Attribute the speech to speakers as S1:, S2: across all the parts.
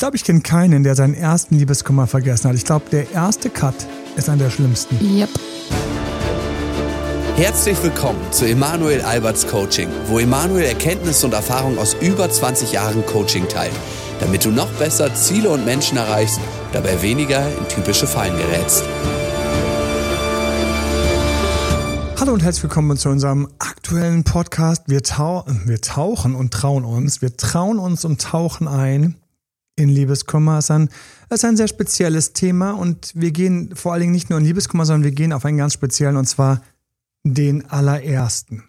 S1: glaube, ich kenne keinen, der seinen ersten Liebeskummer vergessen hat. Ich glaube, der erste Cut ist an der schlimmsten.
S2: Yep.
S3: Herzlich willkommen zu Emanuel Alberts Coaching, wo Emanuel Erkenntnisse und Erfahrung aus über 20 Jahren Coaching teilt, damit du noch besser Ziele und Menschen erreichst, dabei weniger in typische Fallen gerätst.
S1: Hallo und herzlich willkommen zu unserem aktuellen Podcast. Wir, tau wir tauchen und trauen uns. Wir trauen uns und tauchen ein in Liebeskummer. Es ist, ein, es ist ein sehr spezielles Thema und wir gehen vor allen Dingen nicht nur in Liebeskummer, sondern wir gehen auf einen ganz speziellen und zwar den allerersten.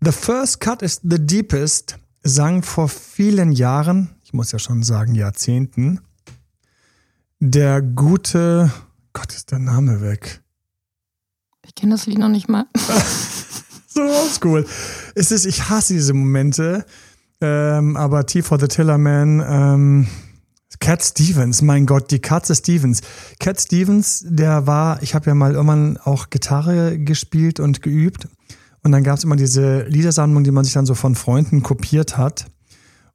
S1: The First Cut is the Deepest sang vor vielen Jahren, ich muss ja schon sagen Jahrzehnten, der gute, Gott ist der Name weg.
S2: Ich kenne das Lied noch nicht mal.
S1: so oldschool. Es ist, ich hasse diese Momente, ähm, aber T for the Tillerman, ähm, Cat Stevens, mein Gott, die Katze Stevens. Cat Stevens, der war, ich habe ja mal irgendwann auch Gitarre gespielt und geübt. Und dann gab es immer diese Liedersammlung, die man sich dann so von Freunden kopiert hat.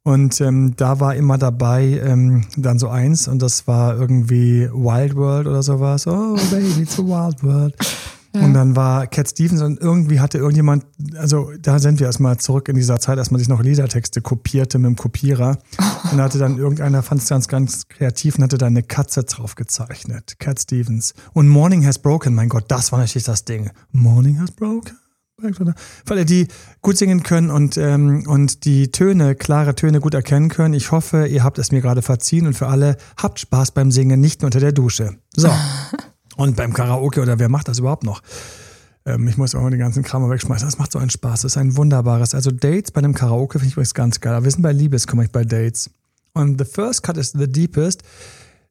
S1: Und ähm, da war immer dabei ähm, dann so eins und das war irgendwie Wild World oder sowas. Oh, baby, it's a wild world. Und dann war Cat Stevens und irgendwie hatte irgendjemand, also da sind wir erstmal zurück in dieser Zeit, als man sich noch Liedertexte kopierte mit dem Kopierer. Und da hatte dann irgendeiner, fand es ganz, ganz kreativ und hatte da eine Katze drauf gezeichnet. Cat Stevens. Und Morning Has Broken, mein Gott, das war natürlich das Ding. Morning Has Broken. Alle, die gut singen können und, ähm, und die Töne, klare Töne gut erkennen können. Ich hoffe, ihr habt es mir gerade verziehen und für alle habt Spaß beim Singen, nicht nur unter der Dusche. So. Und beim Karaoke oder wer macht das überhaupt noch? Ähm, ich muss mal den ganzen Kram wegschmeißen. Das macht so einen Spaß. Das ist ein wunderbares. Also Dates bei einem Karaoke finde ich übrigens ganz geil. Aber wir sind bei Liebes, komme ich bei Dates. Und The First Cut is the Deepest.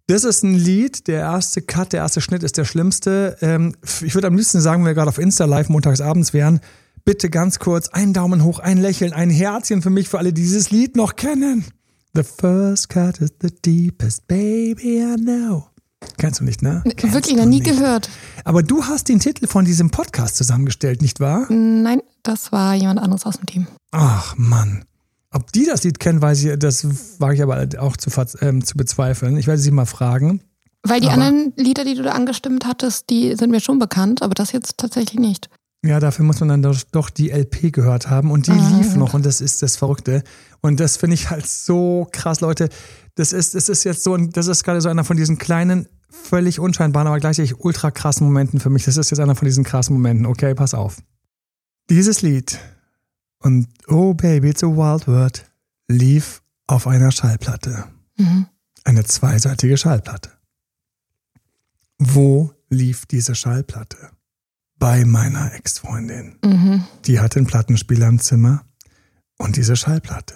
S1: Das ist ein Lied, der erste Cut, der erste Schnitt ist der schlimmste. Ähm, ich würde am liebsten sagen, wenn wir gerade auf Insta live montags abends wären, bitte ganz kurz einen Daumen hoch, ein Lächeln, ein Herzchen für mich, für alle, die dieses Lied noch kennen. The first cut is the deepest, baby, I know. Kennst du nicht, ne?
S2: Kennst Wirklich noch nie nicht. gehört.
S1: Aber du hast den Titel von diesem Podcast zusammengestellt, nicht wahr?
S2: Nein, das war jemand anderes aus dem Team.
S1: Ach Mann. Ob die das Lied kennen, weiß ich, das wage ich aber auch zu, ähm, zu bezweifeln. Ich werde sie mal fragen.
S2: Weil die aber, anderen Lieder, die du da angestimmt hattest, die sind mir schon bekannt, aber das jetzt tatsächlich nicht.
S1: Ja, dafür muss man dann doch, doch die LP gehört haben und die ah, lief noch und das ist das Verrückte. Und das finde ich halt so krass, Leute. Das ist, das ist jetzt so, das ist gerade so einer von diesen kleinen, völlig unscheinbaren, aber gleichzeitig ultra krassen Momenten für mich. Das ist jetzt einer von diesen krassen Momenten. Okay, pass auf. Dieses Lied und Oh Baby, it's a Wild World lief auf einer Schallplatte. Mhm. Eine zweiseitige Schallplatte. Wo lief diese Schallplatte? Bei meiner Ex-Freundin. Mhm. Die hatte einen Plattenspieler im Zimmer und diese Schallplatte.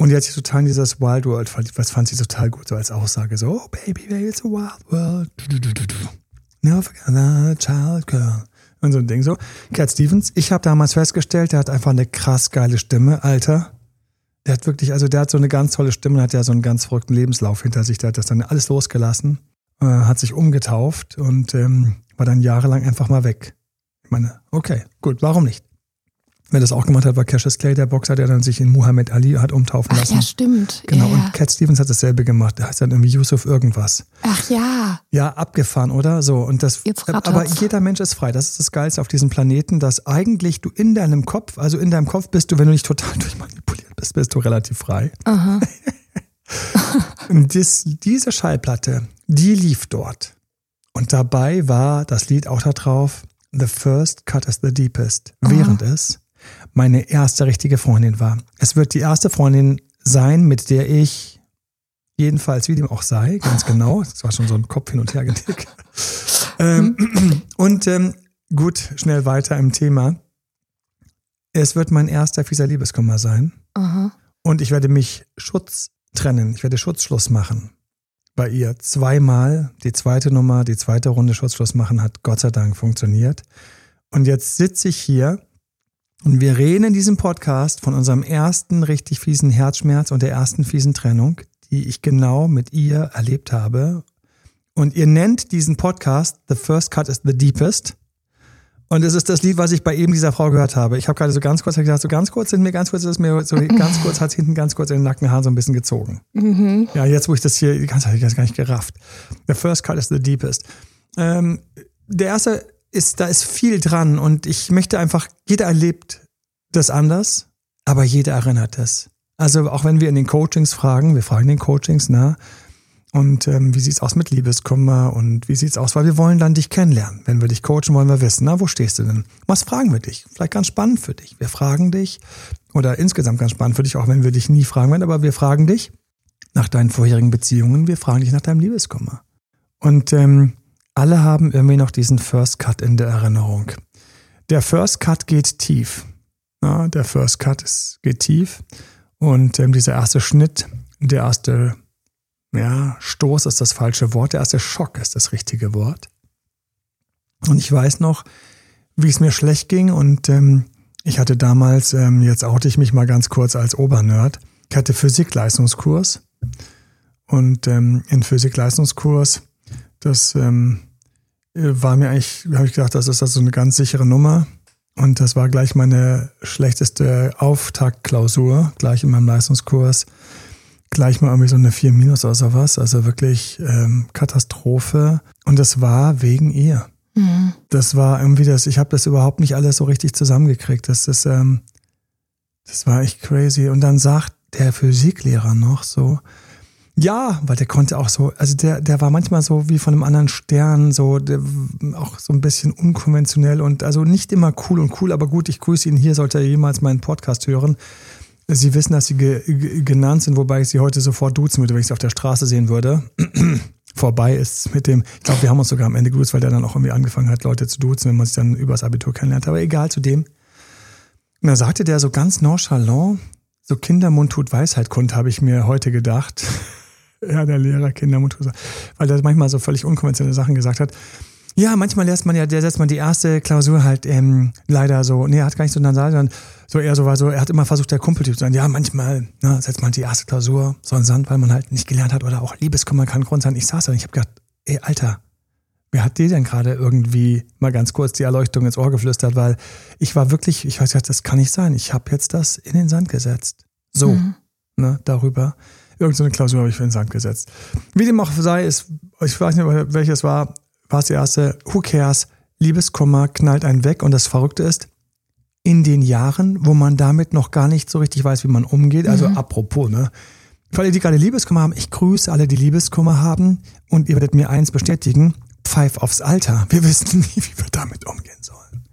S1: Und die hat sich total in dieses Wild World verliebt. Was fand sie total gut, so als Aussage. So, oh baby, baby, it's a wild world. Never forget a child girl. Und so ein Ding so. Cat Stevens, ich habe damals festgestellt, der hat einfach eine krass geile Stimme, Alter. Der hat wirklich, also der hat so eine ganz tolle Stimme und hat ja so einen ganz verrückten Lebenslauf hinter sich. Der hat das dann alles losgelassen, äh, hat sich umgetauft und ähm, war dann jahrelang einfach mal weg. Ich meine, okay, gut, warum nicht? Wer das auch gemacht hat, war Cassius Clay, der Boxer, der dann sich in Muhammad Ali hat umtaufen lassen.
S2: Ach, ja, stimmt.
S1: Genau,
S2: ja,
S1: und Cat Stevens hat dasselbe gemacht. Der heißt dann irgendwie Yusuf irgendwas.
S2: Ach ja.
S1: Ja, abgefahren, oder? So, und das,
S2: Jetzt
S1: aber jeder Mensch ist frei. Das ist das Geilste auf diesem Planeten, dass eigentlich du in deinem Kopf, also in deinem Kopf bist du, wenn du nicht total durchmanipuliert bist, bist du relativ frei.
S2: Aha.
S1: und das, diese Schallplatte, die lief dort. Und dabei war das Lied auch da drauf, The First Cut is the Deepest. Aha. Während es meine erste richtige Freundin war. Es wird die erste Freundin sein, mit der ich jedenfalls, wie dem auch sei, ganz genau, das war schon so ein Kopf hin und her getickt. ähm, und ähm, gut, schnell weiter im Thema. Es wird mein erster fieser Liebeskummer sein.
S2: Aha.
S1: Und ich werde mich Schutz trennen. Ich werde Schutzschluss machen. Bei ihr zweimal. Die zweite Nummer, die zweite Runde Schutzschluss machen hat Gott sei Dank funktioniert. Und jetzt sitze ich hier und wir reden in diesem Podcast von unserem ersten richtig fiesen Herzschmerz und der ersten fiesen Trennung, die ich genau mit ihr erlebt habe. Und ihr nennt diesen Podcast The First Cut is the Deepest. Und es ist das Lied, was ich bei eben dieser Frau gehört habe. Ich habe gerade so ganz kurz gesagt, so ganz kurz sind mir ganz kurz, ist mir so ganz kurz, hat hinten ganz kurz in den Nackenhaaren so ein bisschen gezogen.
S2: Mhm.
S1: Ja, jetzt, wo ich das hier, die ganze Zeit das gar nicht gerafft. The first cut is the deepest. Ähm, der erste ist, da ist viel dran und ich möchte einfach, jeder erlebt das anders, aber jeder erinnert es. Also auch wenn wir in den Coachings fragen, wir fragen den Coachings, na, und ähm, wie sieht's aus mit Liebeskummer und wie sieht's aus? Weil wir wollen dann dich kennenlernen. Wenn wir dich coachen, wollen wir wissen, na, wo stehst du denn? Was fragen wir dich? Vielleicht ganz spannend für dich. Wir fragen dich, oder insgesamt ganz spannend für dich, auch wenn wir dich nie fragen werden, aber wir fragen dich nach deinen vorherigen Beziehungen, wir fragen dich nach deinem Liebeskummer. Und ähm, alle haben irgendwie noch diesen First Cut in der Erinnerung. Der First Cut geht tief. Ja, der First Cut ist, geht tief. Und ähm, dieser erste Schnitt, der erste ja, Stoß ist das falsche Wort, der erste Schock ist das richtige Wort. Und ich weiß noch, wie es mir schlecht ging und ähm, ich hatte damals, ähm, jetzt oute ich mich mal ganz kurz als Obernerd, ich hatte Physikleistungskurs und ähm, in Physikleistungskurs, das ähm, war mir eigentlich, habe ich gedacht, das ist also eine ganz sichere Nummer und das war gleich meine schlechteste Auftaktklausur, gleich in meinem Leistungskurs gleich mal irgendwie so eine 4 minus oder sowas. Also wirklich ähm, Katastrophe. Und das war wegen ihr.
S2: Mhm.
S1: Das war irgendwie das, ich habe das überhaupt nicht alles so richtig zusammengekriegt. Das ist, ähm, das war echt crazy. Und dann sagt der Physiklehrer noch so, ja, weil der konnte auch so, also der, der war manchmal so wie von einem anderen Stern, so der, auch so ein bisschen unkonventionell und also nicht immer cool und cool, aber gut, ich grüße ihn hier, sollte er jemals meinen Podcast hören. Sie wissen, dass Sie ge ge genannt sind, wobei ich Sie heute sofort duzen würde, wenn ich Sie auf der Straße sehen würde. Vorbei ist mit dem, ich glaube, wir haben uns sogar am Ende geduzt, weil der dann auch irgendwie angefangen hat, Leute zu duzen, wenn man sich dann übers Abitur kennenlernt. Aber egal zu dem. Und da sagte der so ganz nonchalant, so Kindermund tut Weisheit kund, habe ich mir heute gedacht. ja, der Lehrer Kindermund tut, weil der manchmal so völlig unkonventionelle Sachen gesagt hat. Ja, manchmal lässt man ja, der setzt man die erste Klausur halt ähm, leider so, nee, er hat gar nicht so nasal, sondern so eher so war so, er hat immer versucht, der Kumpeltyp zu sein. Ja, manchmal ne, setzt man die erste Klausur so in Sand, weil man halt nicht gelernt hat oder auch Liebeskummer kann Grund sein. Ich saß da und ich habe gedacht, ey, Alter, wer hat dir denn gerade irgendwie mal ganz kurz die Erleuchtung ins Ohr geflüstert? Weil ich war wirklich, ich weiß ja, das kann nicht sein. Ich habe jetzt das in den Sand gesetzt. So,
S2: Mhm.
S1: ne, darüber. Irgend so eine Klausur habe ich in den Sand gesetzt. Wie dem auch sei, ist, ich weiß nicht, welches war, war es die erste, who cares, Liebeskummer knallt einen weg und das Verrückte ist, in den Jahren, wo man damit noch gar nicht so richtig weiß, wie man umgeht, also apropos, ne, für alle, die gerade Liebeskummer haben, ich grüße alle, die Liebeskummer haben und ihr werdet mir eins bestätigen, pfeif aufs Alter. Wir wissen nie, wie wir damit umgehen sollen.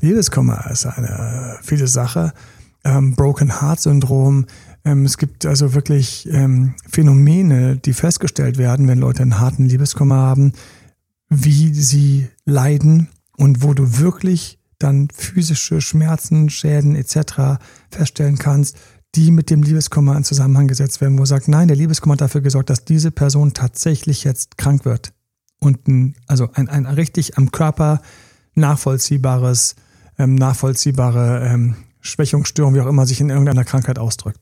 S1: Liebeskummer ist eine äh, viele Sache. Ähm, Broken Heart Syndrom. Ähm, es gibt also wirklich ähm, Phänomene, die festgestellt werden, wenn Leute einen harten Liebeskummer haben, wie sie leiden und wo du wirklich dann physische Schmerzen, Schäden etc. feststellen kannst, die mit dem Liebeskummer in Zusammenhang gesetzt werden, wo sagt, nein, der Liebeskummer hat dafür gesorgt, dass diese Person tatsächlich jetzt krank wird. Und ein, also ein, ein richtig am Körper nachvollziehbares, ähm, nachvollziehbare ähm, Schwächungsstörung, wie auch immer sich in irgendeiner Krankheit ausdrückt.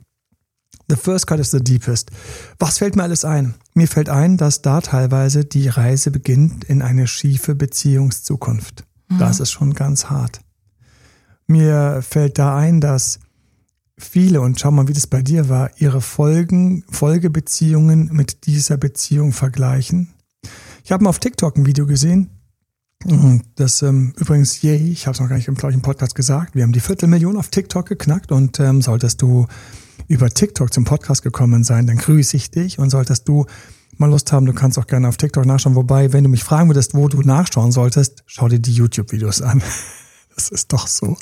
S1: The first cut is the deepest. Was fällt mir alles ein? Mir fällt ein, dass da teilweise die Reise beginnt in eine schiefe Beziehungszukunft. Das ist schon ganz hart. Mir fällt da ein, dass viele, und schau mal, wie das bei dir war, ihre Folgen, Folgebeziehungen mit dieser Beziehung vergleichen. Ich habe mal auf TikTok ein Video gesehen. Das ähm, übrigens, yay, ich habe es noch gar nicht im gleichen Podcast gesagt. Wir haben die Viertelmillion auf TikTok geknackt und ähm, solltest du über TikTok zum Podcast gekommen sein, dann grüße ich dich und solltest du mal Lust haben, du kannst auch gerne auf TikTok nachschauen. Wobei, wenn du mich fragen würdest, wo du nachschauen solltest, schau dir die YouTube-Videos an. Das ist doch so.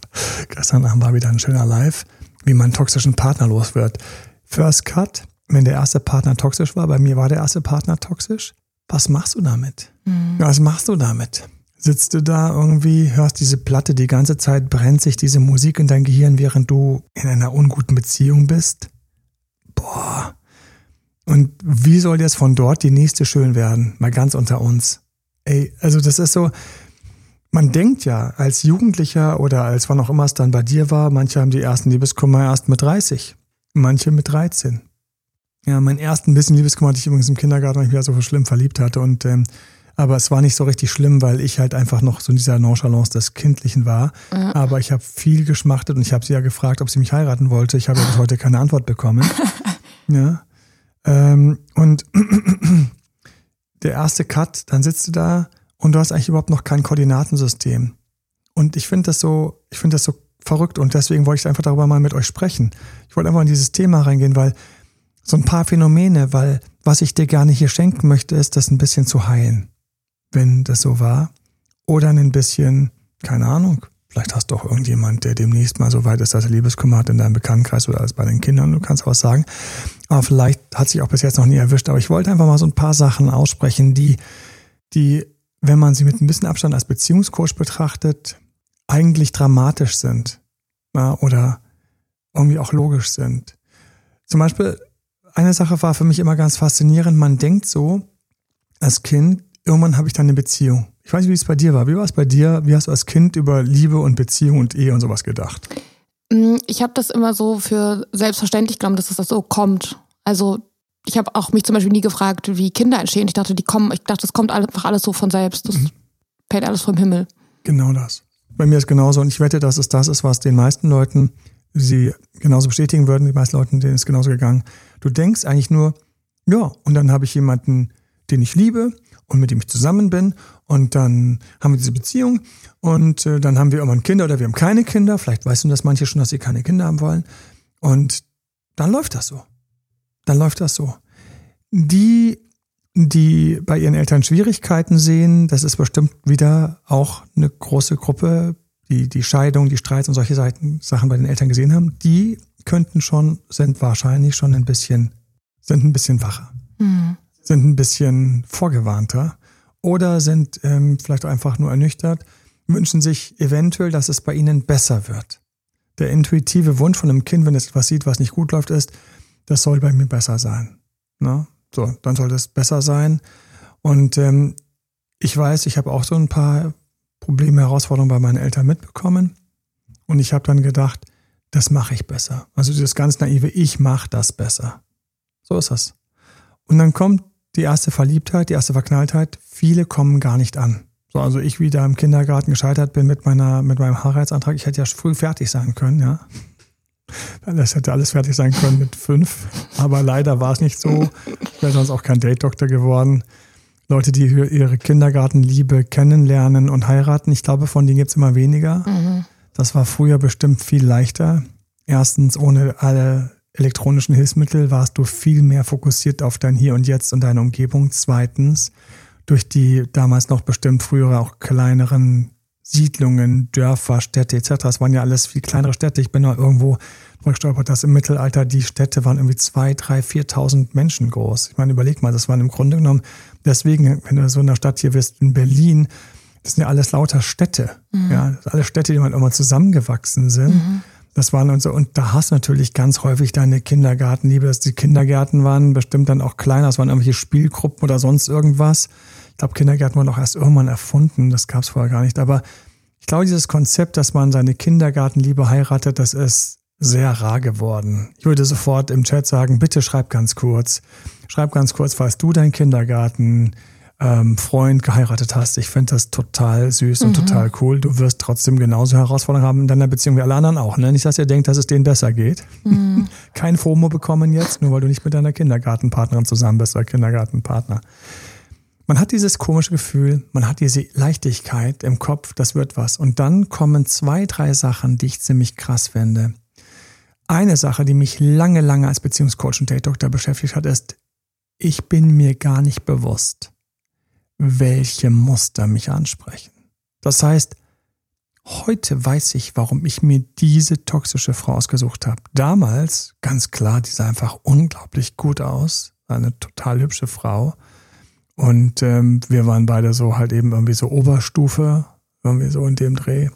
S1: Gestern Abend war wieder ein schöner Live, wie man toxischen Partner los wird. First Cut, wenn der erste Partner toxisch war, bei mir war der erste Partner toxisch. Was machst du damit? Was machst du damit? Sitzt du da irgendwie, hörst diese Platte die ganze Zeit, brennt sich diese Musik in dein Gehirn, während du in einer unguten Beziehung bist? Boah. Und wie soll jetzt von dort die nächste schön werden? Mal ganz unter uns. Ey, also das ist so, man denkt ja als Jugendlicher oder als wann auch immer es dann bei dir war, manche haben die ersten Liebeskummer erst mit 30, manche mit 13. Ja, meinen ersten bisschen Liebeskummer hatte ich übrigens im Kindergarten, weil ich mich ja so schlimm verliebt hatte und ähm, Aber es war nicht so richtig schlimm, weil ich halt einfach noch so in dieser Nonchalance des Kindlichen war.
S2: Ja.
S1: Aber ich habe viel geschmachtet und ich habe sie ja gefragt, ob sie mich heiraten wollte. Ich habe ja bis heute keine Antwort bekommen. ja. Ähm, und der erste Cut, dann sitzt du da und du hast eigentlich überhaupt noch kein Koordinatensystem. Und ich finde das so, ich finde das so verrückt und deswegen wollte ich einfach darüber mal mit euch sprechen. Ich wollte einfach in dieses Thema reingehen, weil so ein paar Phänomene, weil was ich dir gerne hier schenken möchte, ist, das ein bisschen zu heilen, wenn das so war. Oder ein bisschen, keine Ahnung, vielleicht hast du auch irgendjemand, der demnächst mal so weit ist, dass er Liebeskummer hat in deinem Bekanntenkreis oder alles bei den Kindern, du kannst auch was sagen. Aber vielleicht hat sich auch bis jetzt noch nie erwischt. Aber ich wollte einfach mal so ein paar Sachen aussprechen, die, die, wenn man sie mit ein bisschen Abstand als Beziehungscoach betrachtet, eigentlich dramatisch sind ja, oder irgendwie auch logisch sind. Zum Beispiel, eine Sache war für mich immer ganz faszinierend. Man denkt so, als Kind, irgendwann habe ich dann eine Beziehung. Ich weiß nicht, wie es bei dir war. Wie war es bei dir? Wie hast du als Kind über Liebe und Beziehung und Ehe und sowas gedacht?
S2: Mm, Ich habe das immer so für selbstverständlich genommen, dass es das so kommt. Also ich habe auch mich zum Beispiel nie gefragt, wie Kinder entstehen. Ich dachte, die kommen, ich dachte, das kommt einfach alles so von selbst. Das fällt alles vom Himmel.
S1: Genau das. Bei mir ist genauso und ich wette, dass es das ist, was den meisten Leuten sie genauso bestätigen würden, die meisten Leuten, denen ist genauso gegangen. Du denkst eigentlich nur, ja, und dann habe ich jemanden, den ich liebe und mit dem ich zusammen bin und dann haben wir diese Beziehung und äh, dann haben wir irgendwann Kinder oder wir haben keine Kinder. Vielleicht du das manche schon, dass sie keine Kinder haben wollen. Und dann läuft das so. Dann läuft das so. Die, die bei ihren Eltern Schwierigkeiten sehen, das ist bestimmt wieder auch eine große Gruppe, die die Scheidung, die Streits und solche Sachen bei den Eltern gesehen haben, die könnten schon, sind wahrscheinlich schon ein bisschen, sind ein bisschen wacher,
S2: Hm.
S1: Sind ein bisschen vorgewarnter oder sind ähm, vielleicht einfach nur ernüchtert, wünschen sich eventuell, dass es bei ihnen besser wird. Der intuitive Wunsch von einem Kind, wenn es etwas sieht, was nicht gut läuft, ist, das soll bei mir besser sein. Ne? So, dann soll das besser sein. Und ähm, ich weiß, ich habe auch so ein paar Probleme, Herausforderungen bei meinen Eltern mitbekommen. Und ich habe dann gedacht, das mache ich besser. Also dieses ganz naive, ich mache das besser. So ist das. Und dann kommt die erste Verliebtheit, die erste Verknalltheit. Viele kommen gar nicht an. So, also ich wieder im Kindergarten gescheitert bin mit meiner, mit meinem Heiratsantrag. Ich hätte ja früh fertig sein können, ja. Das hätte alles fertig sein können mit fünf. Aber leider war es nicht so. Ich wäre sonst auch kein Date-Doktor geworden. Leute, die ihre Kindergartenliebe kennenlernen und heiraten, ich glaube, von denen gibt es immer weniger.
S2: Mhm.
S1: Das war früher bestimmt viel leichter. Erstens, ohne alle elektronischen Hilfsmittel warst du viel mehr fokussiert auf dein Hier und Jetzt und deine Umgebung. Zweitens, durch die damals noch bestimmt frühere auch kleineren Siedlungen, Dörfer, Städte etc. Es waren ja alles viel kleinere Städte. Ich bin da irgendwo gestolpert, dass im Mittelalter die Städte waren irgendwie zwei, drei, viertausend Menschen groß. Ich meine, überleg mal, das waren im Grunde genommen, deswegen, wenn du so in der Stadt hier bist, in Berlin, das sind ja alles lauter Städte. Ja, das sind alle Städte, die mal irgendwann zusammengewachsen sind. Das waren und so, und da hast du natürlich ganz häufig deine Kindergartenliebe, dass die Kindergärten waren bestimmt dann auch kleiner, es waren irgendwelche Spielgruppen oder sonst irgendwas. Ich glaube, Kindergärten wurden auch erst irgendwann erfunden, das gab es vorher gar nicht. Aber ich glaube, dieses Konzept, dass man seine Kindergartenliebe heiratet, das ist sehr rar geworden. Ich würde sofort im Chat sagen, bitte schreib ganz kurz. Schreib ganz kurz, falls du deinen Kindergarten ähm, Freund geheiratet hast. Ich finde das total süß und total cool. Du wirst trotzdem genauso Herausforderungen haben in deiner Beziehung wie alle anderen auch. Ne? Nicht, dass ihr denkt, dass es denen besser geht. Kein FOMO bekommen jetzt, nur weil du nicht mit deiner Kindergartenpartnerin zusammen bist oder Kindergartenpartner. Man hat dieses komische Gefühl, man hat diese Leichtigkeit im Kopf, das wird was. Und dann kommen zwei, drei Sachen, die ich ziemlich krass finde. Eine Sache, die mich lange, lange als Beziehungscoach und Date-Doktor beschäftigt hat, ist, ich bin mir gar nicht bewusst, welche Muster mich ansprechen. Das heißt, heute weiß ich, warum ich mir diese toxische Frau ausgesucht habe. Damals, ganz klar, die sah einfach unglaublich gut aus, eine total hübsche Frau. Und ähm, wir waren beide so halt eben irgendwie so Oberstufe, irgendwie so in dem Dreh.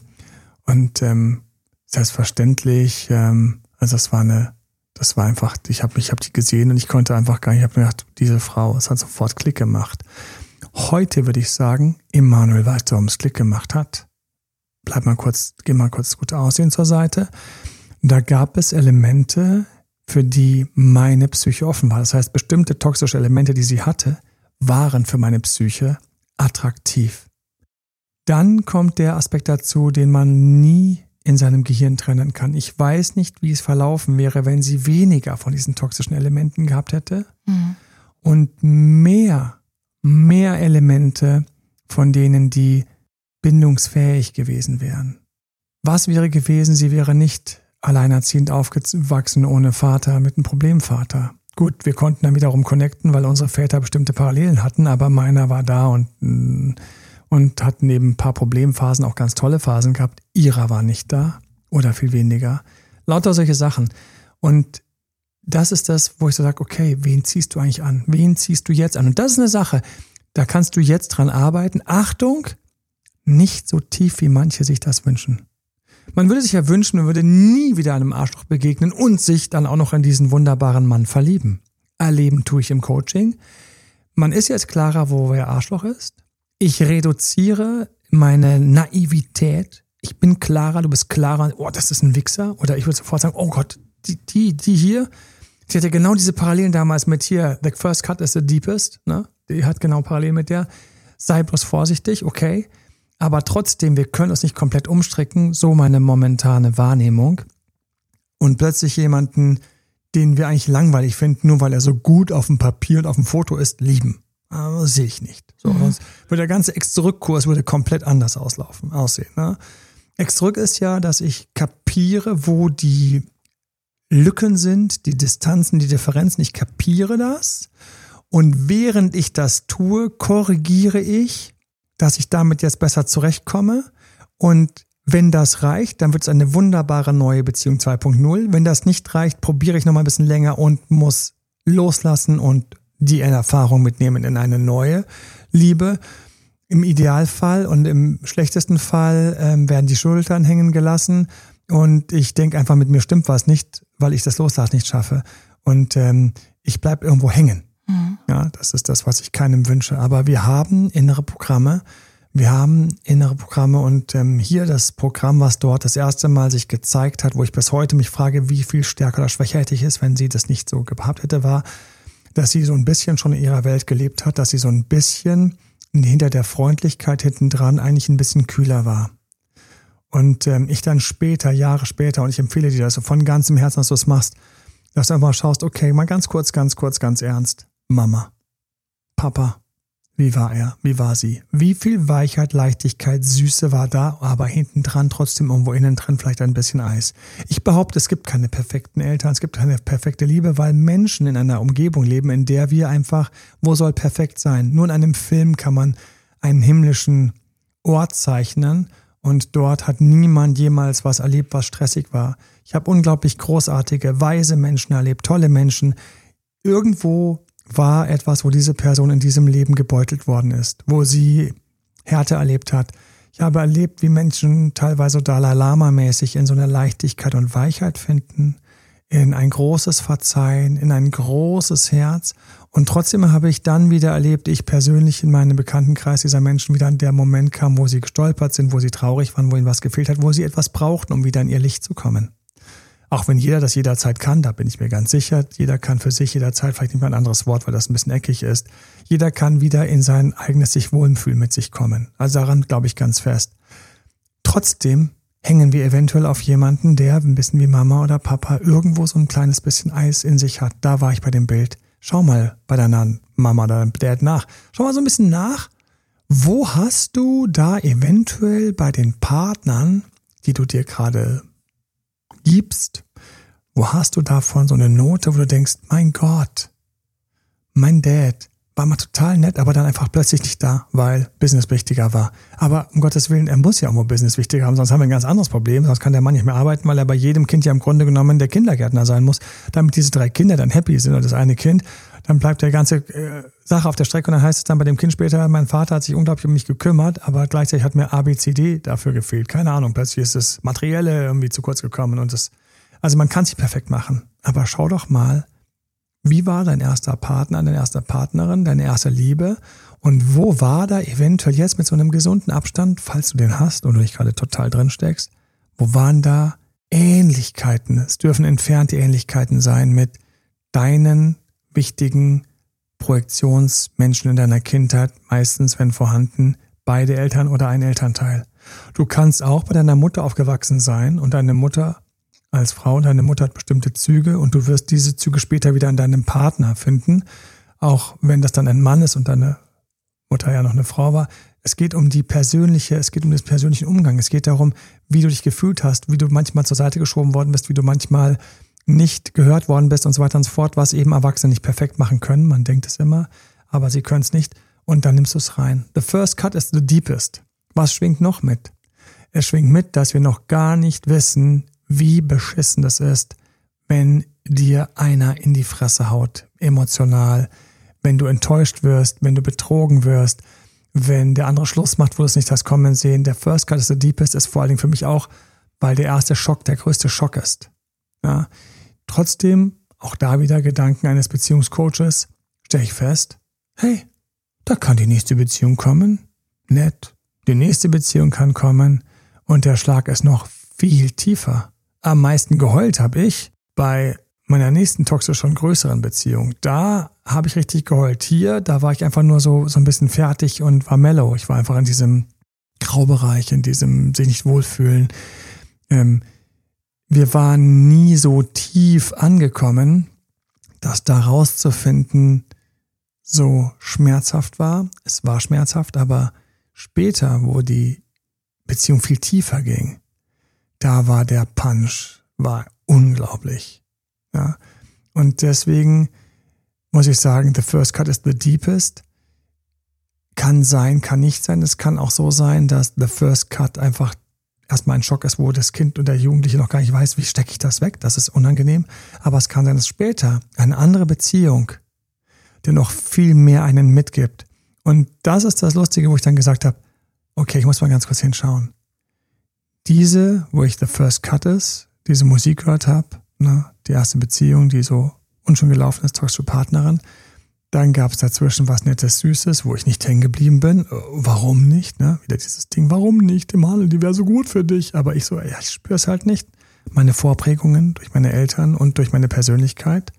S1: Und ähm, selbstverständlich, ähm, also das war eine, das war einfach, ich habe ich hab die gesehen und ich konnte einfach gar nicht, ich habe mir gedacht, diese Frau, es hat sofort Klick gemacht. Heute würde ich sagen, Immanuel weiß, warum es Klick gemacht hat. Bleib mal kurz, geh mal kurz gut aussehen zur Seite. Da gab es Elemente, für die meine Psyche offen war. Das heißt, bestimmte toxische Elemente, die sie hatte, waren für meine Psyche attraktiv. Dann kommt der Aspekt dazu, den man nie in seinem Gehirn trennen kann. Ich weiß nicht, wie es verlaufen wäre, wenn sie weniger von diesen toxischen Elementen gehabt hätte mhm. und mehr, mehr Elemente von denen, die bindungsfähig gewesen wären. Was wäre gewesen, sie wäre nicht alleinerziehend aufgewachsen ohne Vater, mit einem Problemvater. Gut, wir konnten dann wiederum connecten, weil unsere Väter bestimmte Parallelen hatten, aber meiner war da und, und hat neben ein paar Problemphasen auch ganz tolle Phasen gehabt. Ihrer war nicht da oder viel weniger. Lauter solche Sachen. Und das ist das, wo ich so sage, okay, wen ziehst du eigentlich an? Wen ziehst du jetzt an? Und das ist eine Sache, da kannst du jetzt dran arbeiten. Achtung, nicht so tief, wie manche sich das wünschen. Man würde sich ja wünschen, man würde nie wieder einem Arschloch begegnen und sich dann auch noch in diesen wunderbaren Mann verlieben. Erleben tue ich im Coaching. Man ist jetzt klarer, wo wer Arschloch ist. Ich reduziere meine Naivität. Ich bin klarer, du bist klarer, oh, das ist ein Wichser. Oder ich würde sofort sagen, oh Gott, die, die, die hier, die hatte genau diese Parallelen damals mit hier, the first cut is the deepest, ne? Die hat genau Parallelen mit der. Sei bloß vorsichtig, okay. Aber trotzdem, wir können uns nicht komplett umstricken, so meine momentane Wahrnehmung. Und plötzlich jemanden, den wir eigentlich langweilig finden, nur weil er so gut auf dem Papier und auf dem Foto ist, lieben. Aber das sehe ich nicht. So, mhm. sonst würde der ganze Ex-Zurück-Kurs würde komplett anders auslaufen, aussehen. Ne? Ex-Zurück ist ja, dass ich kapiere, wo die Lücken sind, die Distanzen, die Differenzen. Ich kapiere das. Und während ich das tue, korrigiere ich dass ich damit jetzt besser zurechtkomme. Und wenn das reicht, dann wird es eine wunderbare neue Beziehung 2.0. Wenn das nicht reicht, probiere ich noch mal ein bisschen länger und muss loslassen und die Erfahrung mitnehmen in eine neue Liebe. Im Idealfall und im schlechtesten Fall ähm, werden die Schultern hängen gelassen und ich denke einfach, mit mir stimmt was nicht, weil ich das Loslassen nicht schaffe. Und ähm, ich bleib irgendwo hängen. Mhm. Ja, das ist das, was ich keinem wünsche. Aber wir haben innere Programme. Wir haben innere Programme und ähm, hier das Programm, was dort das erste Mal sich gezeigt hat, wo ich bis heute mich frage, wie viel stärker oder schwächer hätte ich es, wenn sie das nicht so gehabt hätte, war, dass sie so ein bisschen schon in ihrer Welt gelebt hat, dass sie so ein bisschen hinter der Freundlichkeit hinten dran eigentlich ein bisschen kühler war. Und ähm, ich dann später, Jahre später, und ich empfehle dir das so von ganzem Herzen, dass du es machst, dass du einfach schaust, okay, mal ganz kurz, ganz kurz, ganz ernst. Mama. Papa. Wie war er? Wie war sie? Wie viel Weichheit, Leichtigkeit, Süße war da, aber hinten dran trotzdem irgendwo innen drin vielleicht ein bisschen Eis. Ich behaupte, es gibt keine perfekten Eltern, es gibt keine perfekte Liebe, weil Menschen in einer Umgebung leben, in der wir einfach, wo soll perfekt sein? Nur in einem Film kann man einen himmlischen Ort zeichnen und dort hat niemand jemals was erlebt, was stressig war. Ich habe unglaublich großartige, weise Menschen erlebt, tolle Menschen. Irgendwo war etwas, wo diese Person in diesem Leben gebeutelt worden ist, wo sie Härte erlebt hat. Ich habe erlebt, wie Menschen teilweise Dalai Lama-mäßig in so einer Leichtigkeit und Weichheit finden, in ein großes Verzeihen, in ein großes Herz. Und trotzdem habe ich dann wieder erlebt, ich persönlich in meinem Bekanntenkreis dieser Menschen wieder an der Moment kam, wo sie gestolpert sind, wo sie traurig waren, wo ihnen was gefehlt hat, wo sie etwas brauchten, um wieder in ihr Licht zu kommen. Auch wenn jeder das jederzeit kann, da bin ich mir ganz sicher. Jeder kann für sich jederzeit, vielleicht nicht mal ein anderes Wort, weil das ein bisschen eckig ist. Jeder kann wieder in sein eigenes sich Wohlfühlen mit sich kommen. Also daran glaube ich ganz fest. Trotzdem hängen wir eventuell auf jemanden, der ein bisschen wie Mama oder Papa irgendwo so ein kleines bisschen Eis in sich hat. Da war ich bei dem Bild. Schau mal bei deiner Mama oder Dad nach. Schau mal so ein bisschen nach. Wo hast du da eventuell bei den Partnern, die du dir gerade gibst, wo hast du davon so eine Note, wo du denkst, mein Gott, mein Dad war mal total nett, aber dann einfach plötzlich nicht da, weil Business wichtiger war. Aber um Gottes Willen, er muss ja auch mal Business wichtiger haben, sonst haben wir ein ganz anderes Problem. Sonst kann der Mann nicht mehr arbeiten, weil er bei jedem Kind ja im Grunde genommen der Kindergärtner sein muss, damit diese drei Kinder dann happy sind oder das eine Kind. Dann bleibt der ganze äh, Sache auf der Strecke und dann heißt es dann bei dem Kind später, mein Vater hat sich unglaublich um mich gekümmert, aber gleichzeitig hat mir ABCD dafür gefehlt. Keine Ahnung, plötzlich ist das Materielle irgendwie zu kurz gekommen und das, also man kann sich perfekt machen. Aber schau doch mal, wie war dein erster Partner, deine erste Partnerin, deine erste Liebe und wo war da eventuell jetzt mit so einem gesunden Abstand, falls du den hast oder du nicht gerade total drin steckst, wo waren da Ähnlichkeiten? Es dürfen entfernte Ähnlichkeiten sein mit deinen wichtigen Projektionsmenschen in deiner Kindheit, meistens, wenn vorhanden, beide Eltern oder ein Elternteil. Du kannst auch bei deiner Mutter aufgewachsen sein und deine Mutter als Frau, deine Mutter hat bestimmte Züge und du wirst diese Züge später wieder in deinem Partner finden, auch wenn das dann ein Mann ist und deine Mutter ja noch eine Frau war. Es geht um die persönliche, es geht um den persönlichen Umgang. Es geht darum, wie du dich gefühlt hast, wie du manchmal zur Seite geschoben worden bist, wie du manchmal nicht gehört worden bist und so weiter und so fort, was eben Erwachsene nicht perfekt machen können. Man denkt es immer, aber sie können es nicht. Und dann nimmst du es rein. The first cut is the deepest. Was schwingt noch mit? Es schwingt mit, dass wir noch gar nicht wissen, wie beschissen das ist, wenn dir einer in die Fresse haut, emotional, wenn du enttäuscht wirst, wenn du betrogen wirst, wenn der andere Schluss macht, wo du es nicht hast kommen sehen. Der First Cut is the deepest ist vor allen Dingen für mich auch, weil der erste Schock der größte Schock ist. Ja. Trotzdem, auch da wieder Gedanken eines Beziehungscoaches, stelle ich fest, hey, da kann die nächste Beziehung kommen. Nett. Die nächste Beziehung kann kommen und der Schlag ist noch viel tiefer. Am meisten geheult habe ich bei meiner nächsten toxisch und größeren Beziehung. Da habe ich richtig geheult. Hier, da war ich einfach nur so, so ein bisschen fertig und war mellow. Ich war einfach in diesem Graubereich, in diesem sich nicht wohlfühlen. Ähm, wir waren nie so tief angekommen, dass da rauszufinden so schmerzhaft war. Es war schmerzhaft, aber später, wo die Beziehung viel tiefer ging, da war der Punch, war unglaublich. Ja. Und deswegen muss ich sagen, the first cut is the deepest. Kann sein, kann nicht sein. Es kann auch so sein, dass the first cut einfach erstmal ein Schock ist, wo das Kind oder der Jugendliche noch gar nicht weiß, wie stecke ich das weg. Das ist unangenehm. Aber es kann sein, dass später eine andere Beziehung dir noch viel mehr einen mitgibt. Und das ist das Lustige, wo ich dann gesagt habe, okay, ich muss mal ganz kurz hinschauen. Diese, wo ich The First Cut ist, diese Musik gehört habe, ne, die erste Beziehung, die so unschön gelaufen ist, toxische Partnerin, dann gab es dazwischen was Nettes, Süßes, wo ich nicht hängen geblieben bin. Warum nicht? Ne? Wieder dieses Ding, warum nicht? Emanuel, die wäre so gut für dich. Aber ich so, ja, ich spüre es halt nicht. Meine Vorprägungen durch meine Eltern und durch meine Persönlichkeit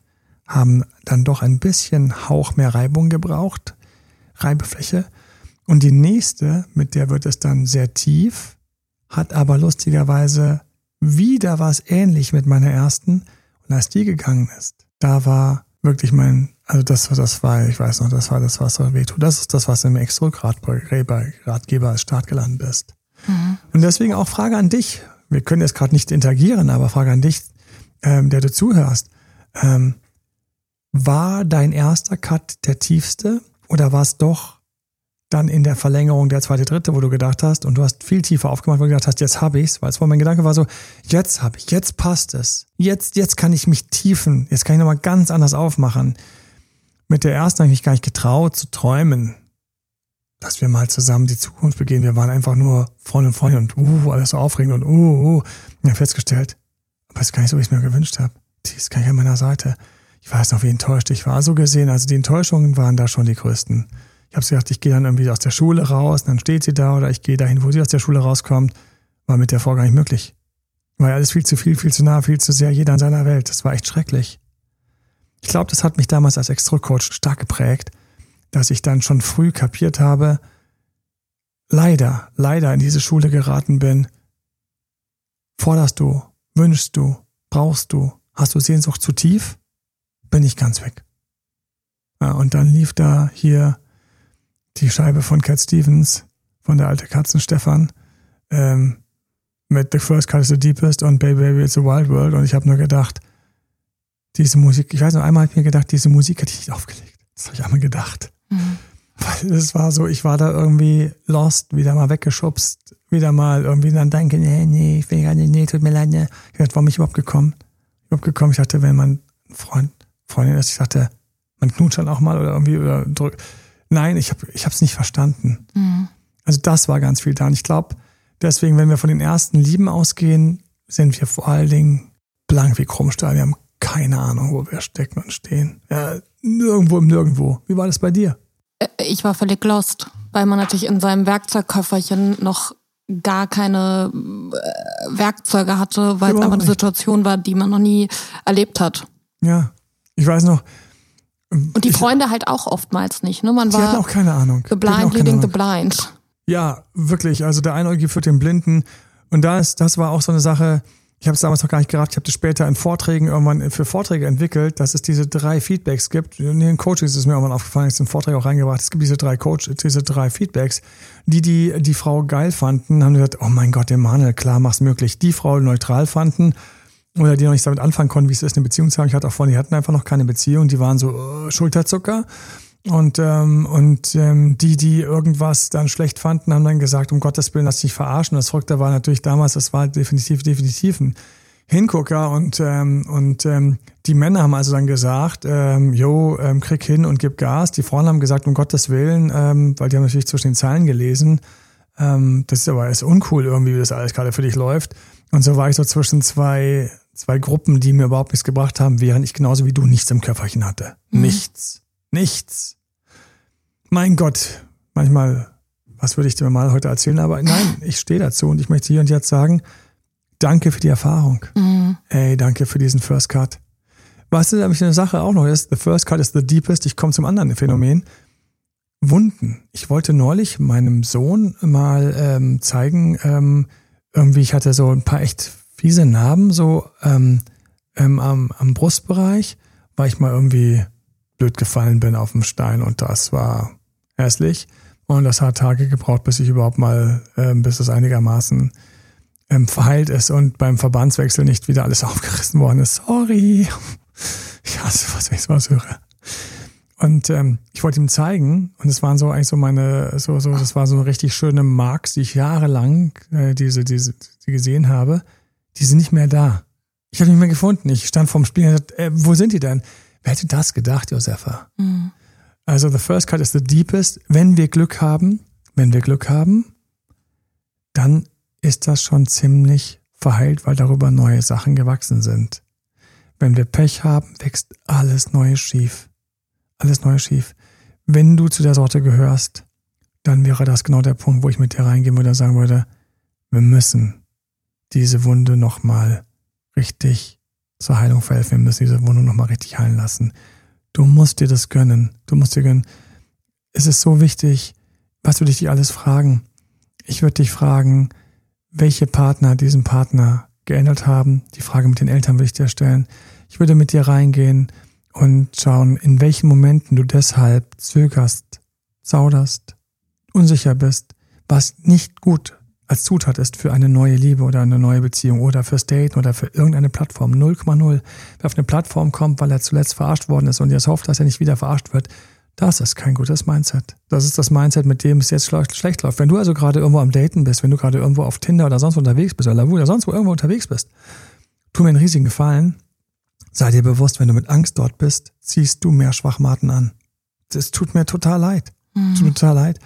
S1: haben dann doch ein bisschen Hauch mehr Reibung gebraucht, Reibefläche. Und die nächste, mit der wird es dann sehr tief, hat aber lustigerweise wieder was ähnlich mit meiner ersten. Und als die gegangen ist, da war wirklich mein also das, das war, ich weiß noch, das war das, was so wehtut. Das ist das, was im Ex-Rückratgeber als Start gelandet ist. Mhm. Und deswegen auch Frage an dich. Wir können jetzt gerade nicht interagieren, aber Frage an dich, ähm, der du zuhörst. Ähm, war dein erster Cut der tiefste oder war es doch dann in der Verlängerung der zweite, dritte, wo du gedacht hast und du hast viel tiefer aufgemacht, wo du gedacht hast, jetzt habe ich's, weil es war mein Gedanke war so, jetzt habe ich, jetzt passt es, jetzt, jetzt kann ich mich tiefen, jetzt kann ich nochmal ganz anders aufmachen mit der ersten habe ich mich gar nicht getraut zu träumen, dass wir mal zusammen die Zukunft begehen. Wir waren einfach nur Freund und Freund und uh, alles so aufregend und uh, uh. Und ich habe festgestellt, aber es ist gar nicht so, wie ich es mir gewünscht habe. Die ist gar nicht an meiner Seite. Ich weiß noch, wie enttäuscht ich war. So gesehen, also die Enttäuschungen waren da schon die größten. Ich habe gedacht, ich gehe dann irgendwie aus der Schule raus, dann steht sie da oder ich gehe dahin, wo sie aus der Schule rauskommt. War mit der Frau gar nicht möglich. War alles viel zu viel, viel zu nah, viel zu sehr, jeder in seiner Welt. Das war echt schrecklich. Ich glaube, das hat mich damals als Extra-Coach stark geprägt, dass ich dann schon früh kapiert habe, leider, leider in diese Schule geraten bin. Forderst du, wünschst du, brauchst du, hast du Sehnsucht zu tief? Bin ich ganz weg. Ja, und dann lief da hier die Scheibe von Cat Stevens, von der alte Katzen Stefan, ähm, mit The First Cut is the Deepest und Baby Baby It's a Wild World und ich habe nur gedacht, diese Musik, ich weiß noch einmal, habe ich mir gedacht, diese Musik hätte ich nicht aufgelegt. Das habe ich einmal gedacht. Mhm. Weil es war so, ich war da irgendwie lost, wieder mal weggeschubst, wieder mal irgendwie dann denke, nee, nee, ich will gar nicht, nee, tut mir leid, nee. Ich dachte, warum bin ich überhaupt gekommen? Überhaupt gekommen, ich dachte, wenn man Freund, Freundin ist, ich dachte, man knutscht dann auch mal oder irgendwie oder drückt. Nein, ich habe ich es nicht verstanden. Mhm. Also das war ganz viel da. Und ich glaube, deswegen, wenn wir von den ersten Lieben ausgehen, sind wir vor allen Dingen blank wie Krummstahl. Wir haben keine Ahnung, wo wir stecken und stehen. Ja, nirgendwo im Nirgendwo. Wie war das bei dir?
S2: Äh, ich war völlig lost, weil man natürlich in seinem Werkzeugköfferchen noch gar keine äh, Werkzeuge hatte, weil es einfach eine Situation war, die man noch nie erlebt hat.
S1: Ja, ich weiß noch,
S2: Und die Freunde halt auch oftmals nicht. Ne? Man
S1: Die hatten
S2: war
S1: auch keine Ahnung.
S2: the
S1: hatten
S2: blind leading the blind.
S1: Ja, wirklich. Also der Einäugige führt den Blinden. Und da ist, das war auch so eine Sache, ich habe es damals noch gar nicht gerafft, ich habe das später in Vorträgen irgendwann für Vorträge entwickelt, dass es diese drei Feedbacks gibt. In den Coaches ist es mir irgendwann aufgefallen, ich habe den Vortrag auch reingebracht. Es gibt diese drei Coach, diese drei Feedbacks. Die, die die Frau geil fanden, haben gesagt, oh mein Gott, Emanuel, klar, mach's möglich. Die Frau neutral fanden oder die noch nicht damit anfangen konnten, wie es ist, eine Beziehung zu haben. Ich hatte auch vorhin, die hatten einfach noch keine Beziehung, die waren so äh, Schulterzucker. Und, ähm, und ähm, die, die irgendwas dann schlecht fanden, haben dann gesagt, um Gottes Willen, lass dich verarschen. Das Verrückte war natürlich damals, das war definitiv, definitiv ein Hingucker und, ähm, und ähm, die Männer haben also dann gesagt, ähm, jo, ähm, krieg hin und gib Gas. Die Frauen haben gesagt, um Gottes Willen, ähm, weil die haben natürlich zwischen den Zeilen gelesen, ähm, das ist aber ist uncool irgendwie, wie das alles gerade für dich läuft. Und so war ich so zwischen zwei, zwei Gruppen, die mir überhaupt nichts gebracht haben, während ich genauso wie du nichts im Köfferchen hatte. Nichts. Nichts. Mein Gott, manchmal, was würde ich dir mal heute erzählen? Aber nein, ich stehe dazu und ich möchte hier und jetzt sagen, danke für die Erfahrung. Ey, danke für diesen First Cut. Was nämlich eine Sache auch noch ist, the first cut is the deepest. Ich komme zum anderen Phänomen. Wunden. Ich wollte neulich meinem Sohn mal ähm, zeigen, ähm, irgendwie, ich hatte so ein paar echt fiese Narben so ähm, ähm, am, am Brustbereich, weil ich mal irgendwie blöd gefallen bin auf dem Stein und das war hässlich. Und das hat Tage gebraucht, bis ich überhaupt mal, ähm, bis es einigermaßen ähm, verheilt ist und beim Verbandswechsel nicht wieder alles aufgerissen worden ist. Sorry. Ich hasse, was ich sowas höre. Und ähm, ich wollte ihm zeigen, und es waren so eigentlich so meine, so, so, das war so eine richtig schöne Marks, die ich jahrelang äh, diese, diese, die gesehen habe, die sind nicht mehr da. Ich habe nicht mehr gefunden. Ich stand vorm Spiel und gesagt, äh, wo sind die denn? Wer hätte das gedacht, Josefa? Also the first cut is the deepest. Wenn wir Glück haben, wenn wir Glück haben, dann ist das schon ziemlich verheilt, weil darüber neue Sachen gewachsen sind. Wenn wir Pech haben, wächst alles Neue schief. Alles Neue schief. Wenn du zu der Sorte gehörst, dann wäre das genau der Punkt, wo ich mit dir reingehen würde und sagen würde, wir müssen diese Wunde nochmal richtig zur Heilung verhelfen. Wir müssen diese Wunde nochmal richtig heilen lassen. Du musst dir das gönnen. Du musst dir gönnen. Es ist so wichtig, was würde ich dich alles fragen? Ich würde dich fragen, welche Partner diesen Partner geändert haben. Die Frage mit den Eltern würde ich dir stellen. Ich würde mit dir reingehen und schauen, in welchen Momenten du deshalb zögerst, zauderst, unsicher bist, was nicht gut als Zutat ist für eine neue Liebe oder eine neue Beziehung oder fürs Daten oder für irgendeine Plattform. 0,0. Wer auf eine Plattform kommt, weil er zuletzt verarscht worden ist und jetzt hofft, dass er nicht wieder verarscht wird, das ist kein gutes Mindset. Das ist das Mindset, mit dem es jetzt schlecht läuft. Wenn du also gerade irgendwo am Daten bist, wenn du gerade irgendwo auf Tinder oder sonst wo unterwegs bist oder Lavu oder sonst wo irgendwo unterwegs bist, tu mir einen riesigen Gefallen. Sei dir bewusst, wenn du mit Angst dort bist, ziehst du mehr Schwachmaten an. Das tut mir total leid. Tut mir total leid.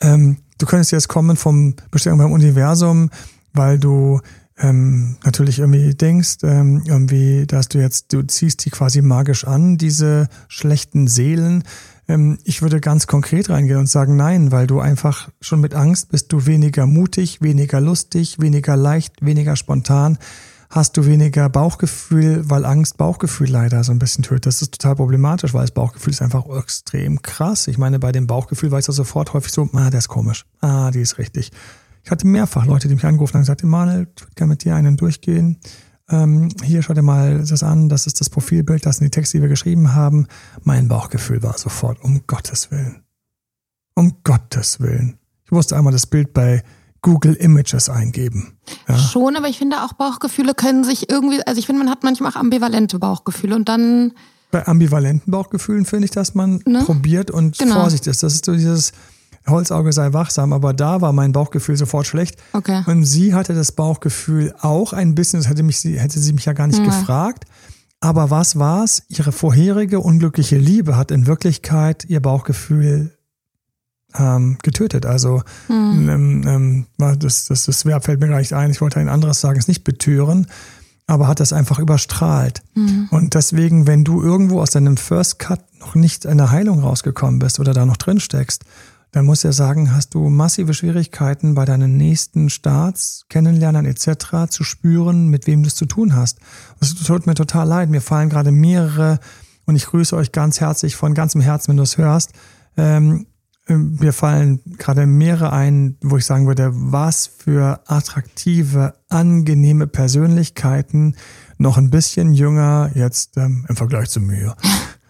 S1: Ähm, du könntest jetzt kommen vom Bestellung beim Universum, weil du ähm, natürlich irgendwie denkst, ähm, irgendwie, dass du jetzt, du ziehst die quasi magisch an, diese schlechten Seelen. Ähm, ich würde ganz konkret reingehen und sagen, nein, weil du einfach schon mit Angst bist du weniger mutig, weniger lustig, weniger leicht, weniger spontan. Hast du weniger Bauchgefühl, weil Angst Bauchgefühl leider so ein bisschen tötet. Das ist total problematisch, weil das Bauchgefühl ist einfach extrem krass. Ich meine, bei dem Bauchgefühl weiß er sofort häufig so, ah, der ist komisch. Ah, die ist richtig. Ich hatte mehrfach Leute, die mich angerufen haben und gesagt, Emanuel, ich würde gerne mit dir einen durchgehen. Ähm, hier, schau dir mal das an, das ist das Profilbild, das sind die Texte, die wir geschrieben haben. Mein Bauchgefühl war sofort, um Gottes Willen. Um Gottes Willen. Ich musste einmal das Bild bei Google Images eingeben. Ja?
S2: Schon, aber ich finde auch Bauchgefühle können sich irgendwie, also ich finde, man hat manchmal auch ambivalente Bauchgefühle und dann,
S1: Bei ambivalenten Bauchgefühlen finde ich, dass man
S2: Ne?
S1: probiert und
S2: Genau.
S1: vorsichtig ist. Das ist so dieses Holzauge sei wachsam, aber da war mein Bauchgefühl sofort schlecht.
S2: Okay.
S1: Und sie hatte das Bauchgefühl auch ein bisschen, das hätte, mich, sie- hätte sie mich ja gar nicht
S2: Ja.
S1: gefragt. Aber was war's? Ihre vorherige unglückliche Liebe hat in Wirklichkeit ihr Bauchgefühl ähm, getötet. Also ähm, ähm, war das, das, das Verb fällt mir gar nicht ein. Ich wollte ein anderes sagen, es nicht betören, aber hat das einfach überstrahlt. Und deswegen, wenn du irgendwo aus deinem First Cut noch nicht in der Heilung rausgekommen bist oder da noch drin steckst, dann muss ja sagen, hast du massive Schwierigkeiten bei deinen nächsten Starts, Kennenlernen etc. zu spüren, mit wem du es zu tun hast. Es tut mir total leid. Mir fallen gerade mehrere Und ich grüße euch ganz herzlich von ganzem Herzen, wenn du es hörst. Ähm, mir fallen gerade mehrere ein, wo ich sagen würde, was für attraktive, angenehme Persönlichkeiten, noch ein bisschen jünger, jetzt ähm, im Vergleich zu mir.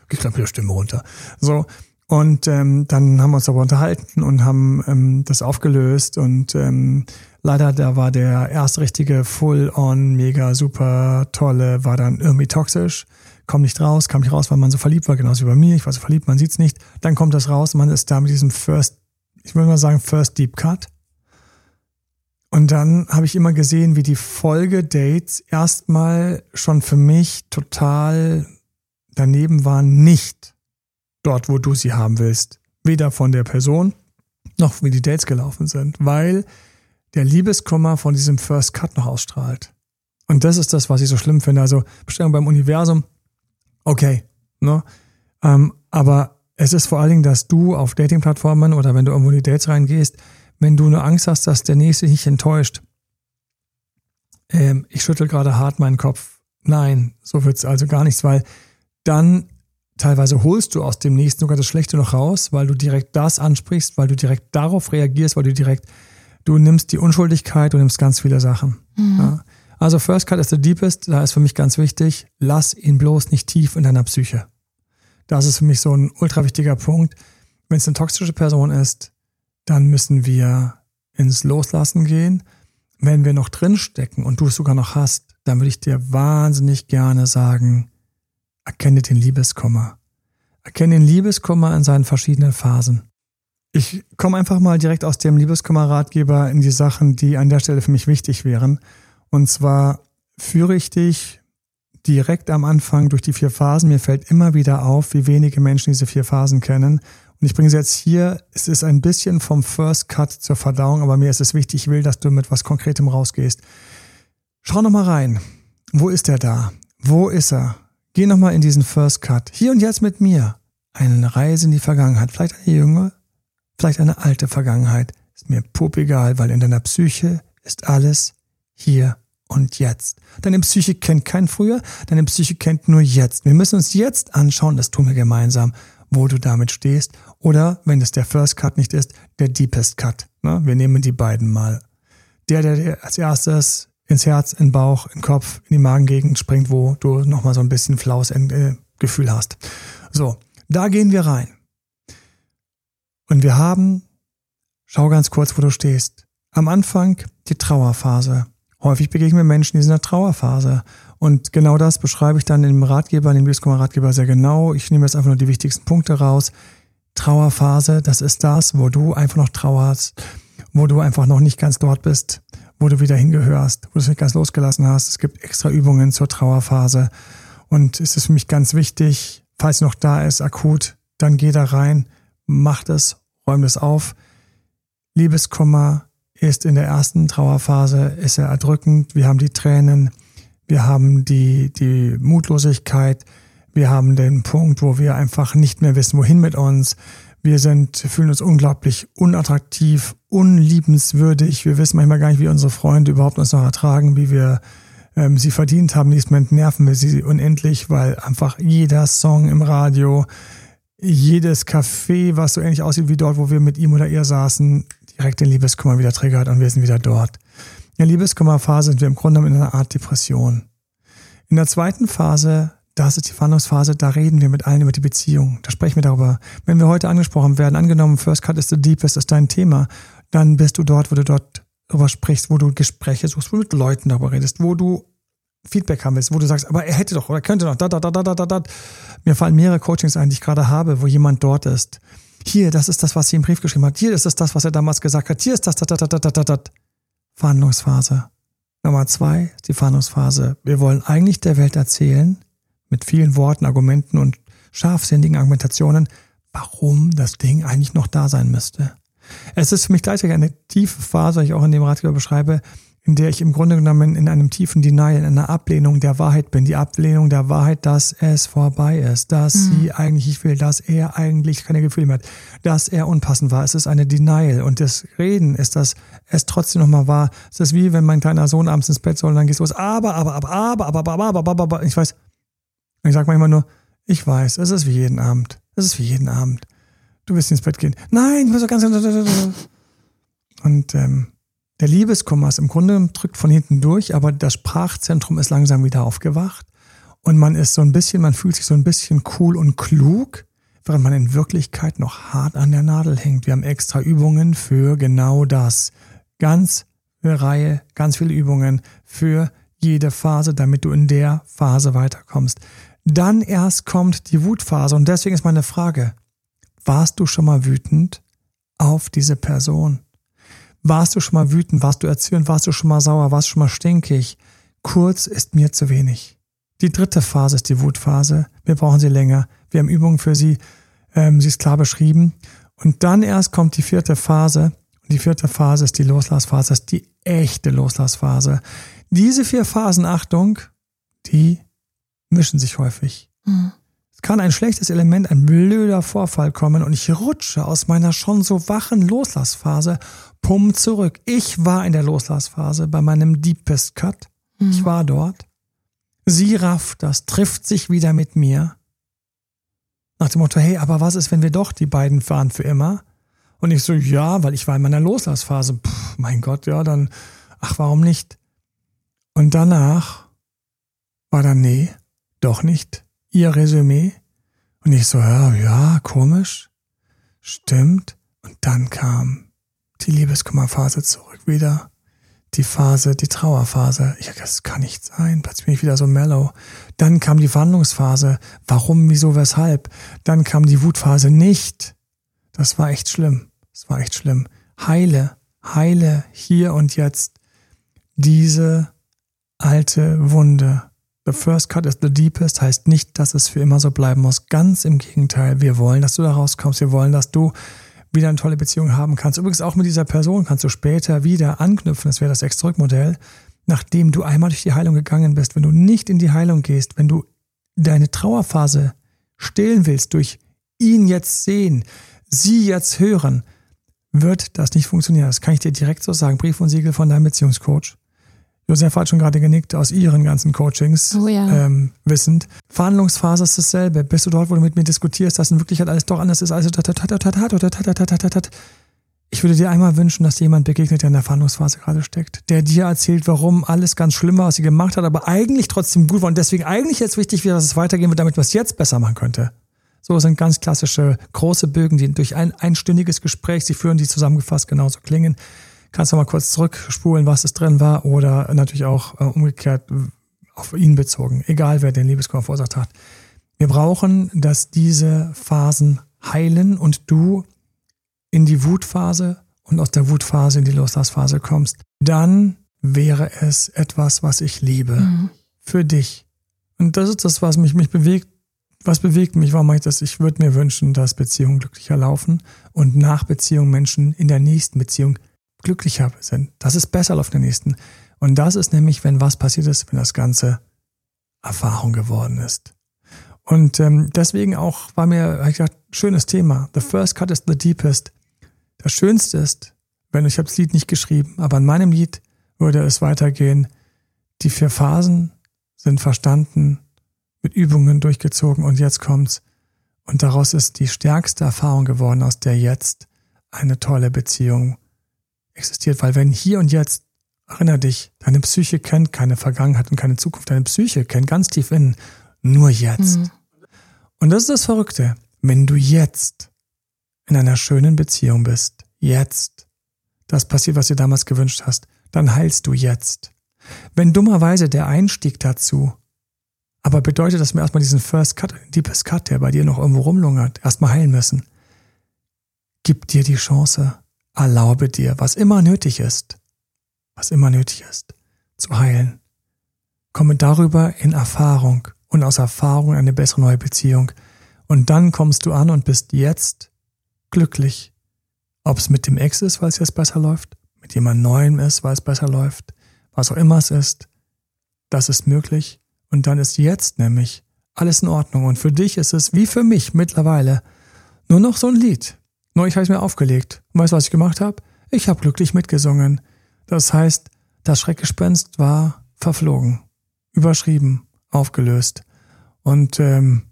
S1: Geht gerade wieder Stimme runter. So, und ähm, dann haben wir uns aber unterhalten und haben ähm, das aufgelöst. Und ähm, leider, da war der erste richtige Full-on, mega super tolle, war dann irgendwie toxisch. Kommt nicht raus, kam nicht raus, weil man so verliebt war, genauso wie bei mir. Ich war so verliebt, man sieht's nicht. Dann kommt das raus, man ist da mit diesem First, ich würde mal sagen, First Deep Cut. Und dann habe ich immer gesehen, wie die Folgedates erstmal schon für mich total daneben waren, nicht dort, wo du sie haben willst. Weder von der Person noch wie die Dates gelaufen sind, weil der Liebeskummer von diesem First Cut noch ausstrahlt. Und das ist das, was ich so schlimm finde. Also Bestellung beim Universum, okay, ne? Ähm, aber es ist vor allen Dingen, dass du auf Dating-Plattformen oder wenn du irgendwo in die Dates reingehst, wenn du nur Angst hast, dass der Nächste dich enttäuscht. Ähm, ich schüttel gerade hart meinen Kopf. Nein, so wird's also gar nichts, weil dann teilweise holst du aus dem nächsten sogar das Schlechte noch raus, weil du direkt das ansprichst, weil du direkt darauf reagierst, weil du direkt, du nimmst die Unschuldigkeit, du nimmst ganz viele Sachen. Mhm. Ja. Also First Cut is the deepest, da ist für mich ganz wichtig, lass ihn bloß nicht tief in deiner Psyche. Das ist für mich so ein ultra wichtiger Punkt. Wenn es eine toxische Person ist, dann müssen wir ins Loslassen gehen. Wenn wir noch drinstecken und du es sogar noch hast, dann würde ich dir wahnsinnig gerne sagen, Erkenne den Liebeskummer. Erkenne den Liebeskummer in seinen verschiedenen Phasen. Ich komme einfach mal direkt aus dem Liebeskummer-Ratgeber in die Sachen, die an der Stelle für mich wichtig wären. Und zwar führe ich dich direkt am Anfang durch die vier Phasen. Mir fällt immer wieder auf, wie wenige Menschen diese vier Phasen kennen. Und ich bringe sie jetzt hier. Es ist ein bisschen vom First Cut zur Verdauung, aber mir ist es wichtig, ich will, dass du mit was Konkretem rausgehst. Schau noch mal rein. Wo ist er da? Wo ist er? Geh nochmal in diesen First Cut. Hier und jetzt mit mir. Eine Reise in die Vergangenheit. Vielleicht eine junge, vielleicht eine alte Vergangenheit. Ist mir pup egal, weil in deiner Psyche ist alles hier und jetzt. Deine Psyche kennt kein früher, deine Psyche kennt nur jetzt. Wir müssen uns jetzt anschauen, das tun wir gemeinsam, wo du damit stehst. Oder, wenn es der First Cut nicht ist, der Deepest Cut. Ne? Wir nehmen die beiden mal. Der, der als erstes ins Herz, in den Bauch, in den Kopf, in die Magengegend springt, wo du nochmal so ein bisschen flaues äh, Gefühl hast. So, da gehen wir rein. Und wir haben, schau ganz kurz, wo du stehst. Am Anfang die Trauerphase. Häufig begegnen wir Menschen, die sind in der Trauerphase. Und genau das beschreibe ich dann im Ratgeber, in dem Liebeskummer-Ratgeber sehr genau. Ich nehme jetzt einfach nur die wichtigsten Punkte raus. Trauerphase, das ist das, wo du einfach noch trauerst, wo du einfach noch nicht ganz dort bist, wo du wieder hingehörst, wo du es nicht ganz losgelassen hast. Es gibt extra Übungen zur Trauerphase. Und es ist für mich ganz wichtig, falls noch da ist, akut, dann geh da rein, mach das, räum das auf. Liebeskummer ist in der ersten Trauerphase, ist er erdrückend. Wir haben die Tränen, wir haben die, die Mutlosigkeit, wir haben den Punkt, wo wir einfach nicht mehr wissen, wohin mit uns. Wir sind, fühlen uns unglaublich unattraktiv, unliebenswürdig. Wir wissen manchmal gar nicht, wie unsere Freunde überhaupt uns noch ertragen, wie wir ähm, sie verdient haben. In diesem Moment nerven wir sie unendlich, weil einfach jeder Song im Radio, jedes Café, was so ähnlich aussieht wie dort, wo wir mit ihm oder ihr saßen, direkt den Liebeskummer wieder triggert und wir sind wieder dort. In der Liebeskummerphase sind wir im Grunde in einer Art Depression. In der zweiten Phase das ist die Verhandlungsphase, da reden wir mit allen über die Beziehung. Da sprechen wir darüber. Wenn wir heute angesprochen werden, angenommen, First Cut is the deepest, ist dein Thema, dann bist du dort, wo du dort darüber sprichst, wo du Gespräche suchst, wo du mit Leuten darüber redest, wo du Feedback haben willst, wo du sagst, aber er hätte doch oder könnte doch, da, da, da, da, da, da. Mir fallen mehrere Coachings ein, die ich gerade habe, wo jemand dort ist. Hier, das ist das, was sie im Brief geschrieben hat. Hier ist das, was er damals gesagt hat. Hier ist das, da, da, da, da, da, da. Verhandlungsphase. Nummer zwei, die Verhandlungsphase. Wir wollen eigentlich der Welt erzählen, mit vielen Worten, Argumenten und scharfsinnigen Argumentationen, warum das Ding eigentlich noch da sein müsste. Es ist für mich gleichzeitig eine tiefe Phase, die ich auch in dem Ratgeber beschreibe, in der ich im Grunde genommen in einem tiefen Denial, in einer Ablehnung der Wahrheit bin. Die Ablehnung der Wahrheit, dass es vorbei ist, dass mhm. sie eigentlich ich will, dass er eigentlich keine Gefühle mehr hat, dass er unpassend war. Es ist eine Denial. Und das Reden ist, dass es trotzdem nochmal war. Es ist wie, wenn mein kleiner Sohn abends ins Bett soll und dann geht es los. Aber, aber, aber, aber, aber, aber, aber, aber, aber, aber. Ich weiß, ich sage manchmal nur, Ich weiß, es ist wie jeden Abend. Es ist wie jeden Abend. Du wirst ins Bett gehen. Nein, ich muss doch ganz. Und ähm, der Liebeskummer ist im Grunde drückt von hinten durch, aber das Sprachzentrum ist langsam wieder aufgewacht. Und man ist so ein bisschen, man fühlt sich so ein bisschen cool und klug, während man in Wirklichkeit noch hart an der Nadel hängt. Wir haben extra Übungen für genau das. Ganz eine Reihe, ganz viele Übungen für jede Phase, damit du in der Phase weiterkommst. Dann erst kommt die Wutphase. Und deswegen ist meine Frage, warst du schon mal wütend auf diese Person? Warst du schon mal wütend? Warst du erzürnt? Warst du schon mal sauer? Warst du schon mal stinkig? Kurz ist mir zu wenig. Die dritte Phase ist die Wutphase. Wir brauchen sie länger. Wir haben Übungen für sie. Ähm, sie ist klar beschrieben. Und dann erst kommt die vierte Phase. Und die vierte Phase ist die Loslassphase. Das ist die echte Loslassphase. Diese vier Phasen, Achtung, die mischen sich häufig. Mhm. Es kann ein schlechtes Element, ein blöder Vorfall kommen und ich rutsche aus meiner schon so wachen Loslassphase, pum zurück. Ich war in der Loslassphase bei meinem Deepest Cut. Mhm. Ich war dort. Sie rafft das, trifft sich wieder mit mir. Nach dem Motto, hey, aber was ist, wenn wir doch die beiden fahren für immer? Und ich so, ja, weil ich war in meiner Loslassphase. Puh, mein Gott, ja, dann, ach, warum nicht? Und danach war dann, nee, doch nicht ihr Resümee? Und ich so, ja, ja, komisch. Stimmt. Und dann kam die Liebeskummerphase zurück wieder. Die Phase, die Trauerphase. Ich, das kann nicht sein. Plötzlich bin ich wieder so mellow. Dann kam die Wandlungsphase. Warum, wieso, weshalb? Dann kam die Wutphase nicht. Das war echt schlimm. Das war echt schlimm. Heile, heile hier und jetzt diese alte Wunde. The first cut is the deepest heißt nicht, dass es für immer so bleiben muss. Ganz im Gegenteil. Wir wollen, dass du da rauskommst. Wir wollen, dass du wieder eine tolle Beziehung haben kannst. Übrigens auch mit dieser Person kannst du später wieder anknüpfen. Das wäre das Ex-Zurück-Modell. Nachdem du einmal durch die Heilung gegangen bist, wenn du nicht in die Heilung gehst, wenn du deine Trauerphase stillen willst durch ihn jetzt sehen, sie jetzt hören, wird das nicht funktionieren. Das kann ich dir direkt so sagen. Brief und Siegel von deinem Beziehungscoach. Josef hat schon gerade genickt aus ihren ganzen Coachings,
S2: oh ja.
S1: ähm, wissend. Verhandlungsphase ist dasselbe. Bist du dort, wo du mit mir diskutierst, dass in Wirklichkeit alles doch anders ist, also ich würde dir einmal wünschen, dass dir jemand begegnet, der in der Verhandlungsphase gerade steckt, der dir erzählt, warum alles ganz schlimm war, was sie gemacht hat, aber eigentlich trotzdem gut war und deswegen eigentlich jetzt wichtig wäre, dass es weitergehen wird, damit man es jetzt besser machen könnte. So sind ganz klassische große Bögen, die durch ein einstündiges Gespräch sie führen, die zusammengefasst genauso klingen. Kannst du mal kurz zurückspulen, was es drin war oder natürlich auch äh, umgekehrt auf ihn bezogen, egal wer den Liebeskummer verursacht hat. Wir brauchen, dass diese Phasen heilen und du in die Wutphase und aus der Wutphase in die Loslassphase kommst. Dann wäre es etwas, was ich liebe. Mhm. Für dich. Und das ist das, was mich, mich bewegt. Was bewegt mich? Warum mache ich das? Ich würde mir wünschen, dass Beziehungen glücklicher laufen und nach Beziehung Menschen in der nächsten Beziehung glücklicher sind, dass es besser läuft der nächsten. Und das ist nämlich, wenn was passiert ist, wenn das Ganze Erfahrung geworden ist. Und ähm, deswegen auch war mir, ich gedacht, schönes Thema. The first cut is the deepest. Das Schönste ist, wenn ich habe das Lied nicht geschrieben, aber in meinem Lied würde es weitergehen. Die vier Phasen sind verstanden, mit Übungen durchgezogen und jetzt kommt's. Und daraus ist die stärkste Erfahrung geworden, aus der jetzt eine tolle Beziehung existiert, weil wenn hier und jetzt, erinner dich, deine Psyche kennt keine Vergangenheit und keine Zukunft, deine Psyche kennt ganz tief innen nur jetzt. Mhm. Und das ist das Verrückte, wenn du jetzt in einer schönen Beziehung bist, jetzt, das passiert, was du damals gewünscht hast, dann heilst du jetzt. Wenn dummerweise der Einstieg dazu, aber bedeutet, dass wir erstmal diesen First Cut, Deepest Cut, der bei dir noch irgendwo rumlungert, erstmal heilen müssen, gib dir die Chance, Erlaube dir, was immer nötig ist, was immer nötig ist, zu heilen. Komme darüber in Erfahrung und aus Erfahrung eine bessere neue Beziehung. Und dann kommst du an und bist jetzt glücklich. Ob es mit dem Ex ist, weil es jetzt besser läuft, mit jemand Neuem ist, weil es besser läuft, was auch immer es ist, das ist möglich. Und dann ist jetzt nämlich alles in Ordnung. Und für dich ist es wie für mich mittlerweile nur noch so ein Lied. Neulich habe ich mir aufgelegt. Und weißt du, was ich gemacht habe? Ich habe glücklich mitgesungen. Das heißt, das Schreckgespenst war verflogen, überschrieben, aufgelöst. Und ähm,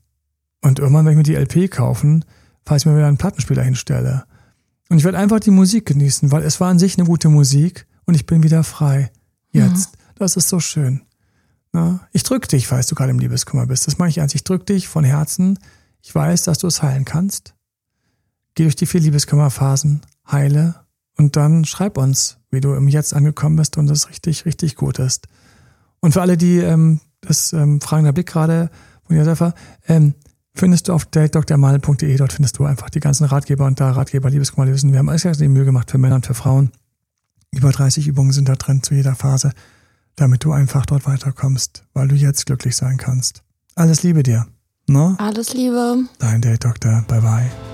S1: Und irgendwann werde ich mir die LP kaufen, falls ich mir wieder einen Plattenspieler hinstelle. Und ich werde einfach die Musik genießen, weil es war an sich eine gute Musik und ich bin wieder frei. Jetzt. Mhm. Das ist so schön. Na, ich drück dich, falls du gerade im Liebeskummer bist. Das mache ich ernst. Ich drück dich von Herzen. Ich weiß, dass du es heilen kannst. Geh durch die vier Liebeskummerphasen, heile und dann schreib uns, wie du im Jetzt angekommen bist und es richtig, richtig gut ist. Und für alle, die ähm, das ähm, fragender Blick gerade von Josefa, ähm, findest du auf datedoktormal.de, dort findest du einfach die ganzen Ratgeber und da Ratgeber, Liebeskummer lösen. Wir haben alles die Mühe gemacht für Männer und für Frauen. Über 30 Übungen sind da drin zu jeder Phase, damit du einfach dort weiterkommst, weil du jetzt glücklich sein kannst. Alles Liebe dir. No?
S2: Ne? Alles Liebe.
S1: Dein Date Doktor. Bye bye.